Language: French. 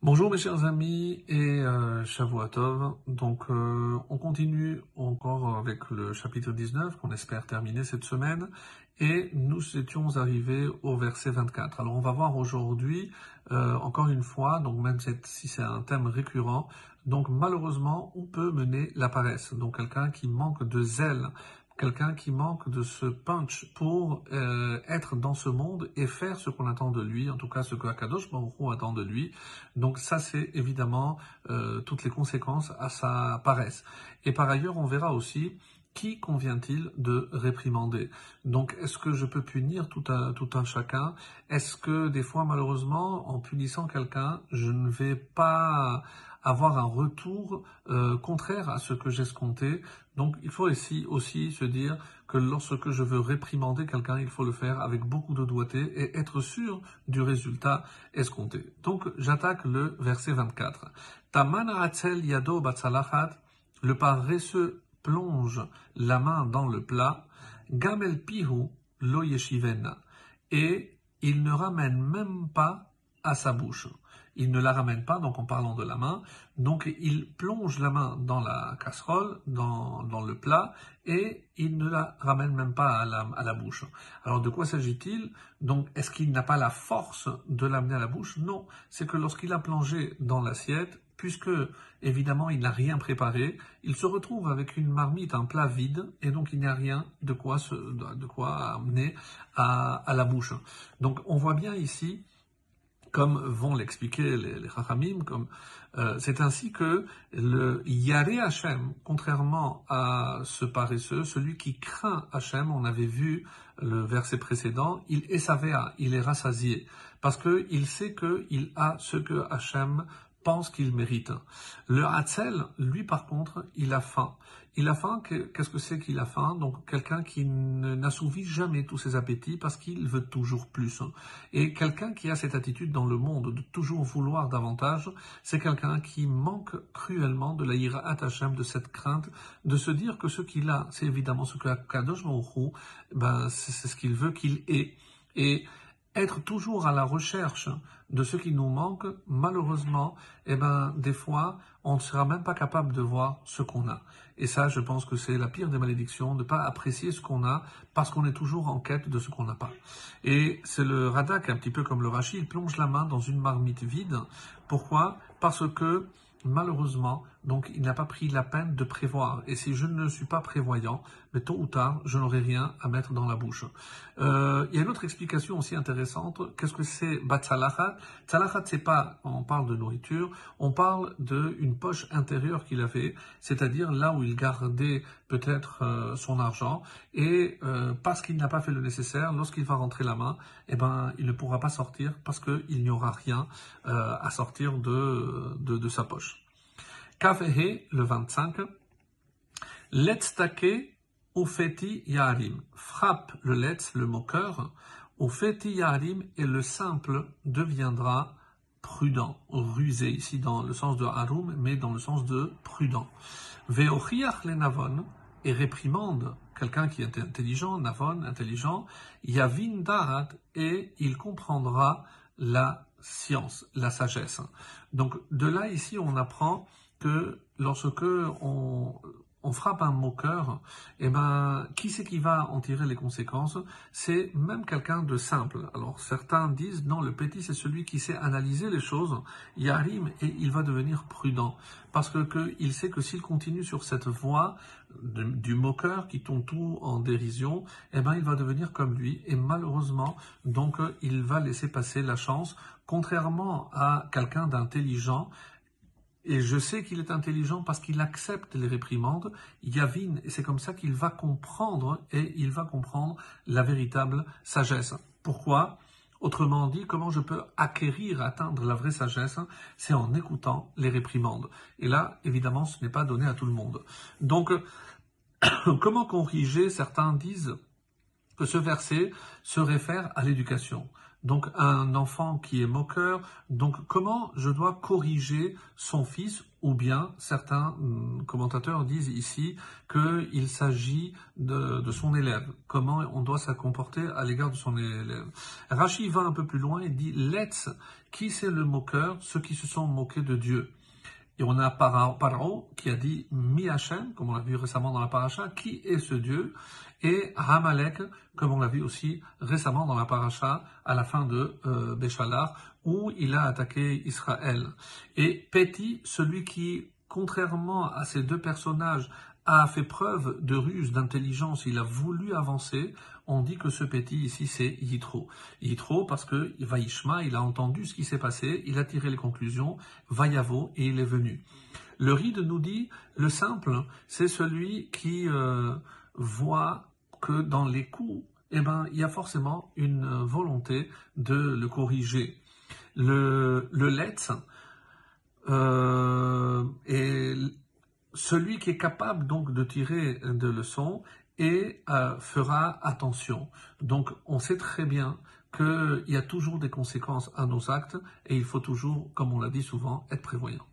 Bonjour mes chers amis et euh. Donc euh, on continue encore avec le chapitre 19 qu'on espère terminer cette semaine et nous étions arrivés au verset 24. Alors on va voir aujourd'hui euh, encore une fois, donc même si c'est un thème récurrent, donc malheureusement on peut mener la paresse. Donc quelqu'un qui manque de zèle quelqu'un qui manque de ce punch pour euh, être dans ce monde et faire ce qu'on attend de lui, en tout cas ce que Akadosh attend de lui. Donc ça, c'est évidemment euh, toutes les conséquences à sa paresse. Et par ailleurs, on verra aussi qui convient-il de réprimander? Donc, est-ce que je peux punir tout un, tout un chacun? Est-ce que des fois, malheureusement, en punissant quelqu'un, je ne vais pas avoir un retour euh, contraire à ce que j'escomptais. Donc il faut ici aussi se dire que lorsque je veux réprimander quelqu'un, il faut le faire avec beaucoup de doigté et être sûr du résultat escompté. Donc j'attaque le verset 24. Tamana yado le paresseux plonge la main dans le plat, gamel pihu lo yeshivena, et il ne ramène même pas à sa bouche il ne la ramène pas, donc en parlant de la main, donc il plonge la main dans la casserole, dans, le plat, et il ne la ramène même pas à la, bouche. Alors de quoi s'agit-il? Donc est-ce qu'il n'a pas la force de l'amener à la bouche? Non, c'est que lorsqu'il a plongé dans l'assiette, puisque évidemment il n'a rien préparé, il se retrouve avec une marmite, un plat vide, et donc il n'y a rien de quoi, de quoi amener à la bouche. Donc on voit bien ici comme vont l'expliquer les, les comme euh, c'est ainsi que le Yare Hashem, contrairement à ce paresseux, celui qui craint Hashem, on avait vu le verset précédent, il est savéa, il est rassasié, parce qu'il sait qu'il a ce que Hashem pense qu'il mérite. Le Hatzel, lui par contre, il a faim. Il a faim, qu'est-ce que c'est qu'il a faim? Donc quelqu'un qui n'assouvit jamais tous ses appétits parce qu'il veut toujours plus. Et quelqu'un qui a cette attitude dans le monde de toujours vouloir davantage, c'est quelqu'un qui manque cruellement de la ira Hashem, de cette crainte, de se dire que ce qu'il a, c'est évidemment ce que Kadosh Baruch ben c'est ce qu'il veut qu'il ait. Et être toujours à la recherche de ce qui nous manque, malheureusement, eh ben, des fois, on ne sera même pas capable de voir ce qu'on a. Et ça, je pense que c'est la pire des malédictions, de ne pas apprécier ce qu'on a, parce qu'on est toujours en quête de ce qu'on n'a pas. Et c'est le Radak, un petit peu comme le Rashi, il plonge la main dans une marmite vide. Pourquoi? Parce que malheureusement, donc il n'a pas pris la peine de prévoir. Et si je ne suis pas prévoyant, mais tôt ou tard, je n'aurai rien à mettre dans la bouche. Euh, il y a une autre explication aussi intéressante. Qu'est-ce que c'est Batsalachat Tsalachat, c'est pas, on parle de nourriture, on parle d'une poche intérieure qu'il avait, c'est-à-dire là où il gardait peut-être euh, son argent. Et euh, parce qu'il n'a pas fait le nécessaire, lorsqu'il va rentrer la main, eh ben, il ne pourra pas sortir parce qu'il n'y aura rien à sortir de, de sa poche. Kafehe, le 25. Letstake Ufeti Yarim. Frappe le letz, le moqueur. Ufeti Yarim et le simple deviendra prudent, rusé, ici dans le sens de harum, mais dans le sens de prudent. Veochiach le navon et réprimande quelqu'un qui est intelligent, navon, intelligent, yavin darat et il comprendra la science, la sagesse. Donc de là ici on apprend que lorsque on, frappe un moqueur, eh ben, qui c'est qui va en tirer les conséquences? C'est même quelqu'un de simple. Alors certains disent non, le petit c'est celui qui sait analyser les choses, il arrive et il va devenir prudent parce que, sait que s'il continue sur cette voie du moqueur qui tombe tout en dérision, eh ben il va devenir comme lui et malheureusement donc il va laisser passer la chance, contrairement à quelqu'un d'intelligent et je sais qu'il est intelligent parce qu'il accepte les réprimandes, Yavin, et c'est comme ça qu'il va comprendre, et il va comprendre la véritable sagesse. Pourquoi? Autrement dit, comment je peux acquérir, atteindre la vraie sagesse C'est en écoutant les réprimandes. Et là, évidemment, ce n'est pas donné à tout le monde. Donc, comment corriger? Certains disent que ce verset se réfère à l'éducation. Donc un enfant qui est moqueur. Donc comment je dois corriger son fils ou bien certains hum, commentateurs disent ici qu'il s'agit de, son élève, comment on doit se comporter à l'égard de son élève? Rachid va un peu plus loin et dit Let's, qui c'est le moqueur? Ceux qui se sont moqués de Dieu. Et on a Paro qui a dit Mi comme on l'a vu récemment dans la paracha, qui est ce Dieu? Et Hamalek, comme on l'a vu aussi récemment dans la paracha, à la fin de euh, Béchalar, où il a attaqué Israël. Et Péti, celui qui, contrairement à ces deux personnages, a fait preuve de ruse, d'intelligence, il a voulu avancer, on dit que ce petit ici c'est Yitro. Yitro parce que Vaishma, il a entendu ce qui s'est passé, il a tiré les conclusions, Vayavo et il est venu. Le ride nous dit, le simple, c'est celui qui euh, voit que dans les coups, eh ben, il y a forcément une volonté de le corriger. Le, le let, euh, celui qui est capable donc de tirer de leçons et euh, fera attention. Donc on sait très bien qu'il y a toujours des conséquences à nos actes et il faut toujours, comme on l'a dit souvent, être prévoyant.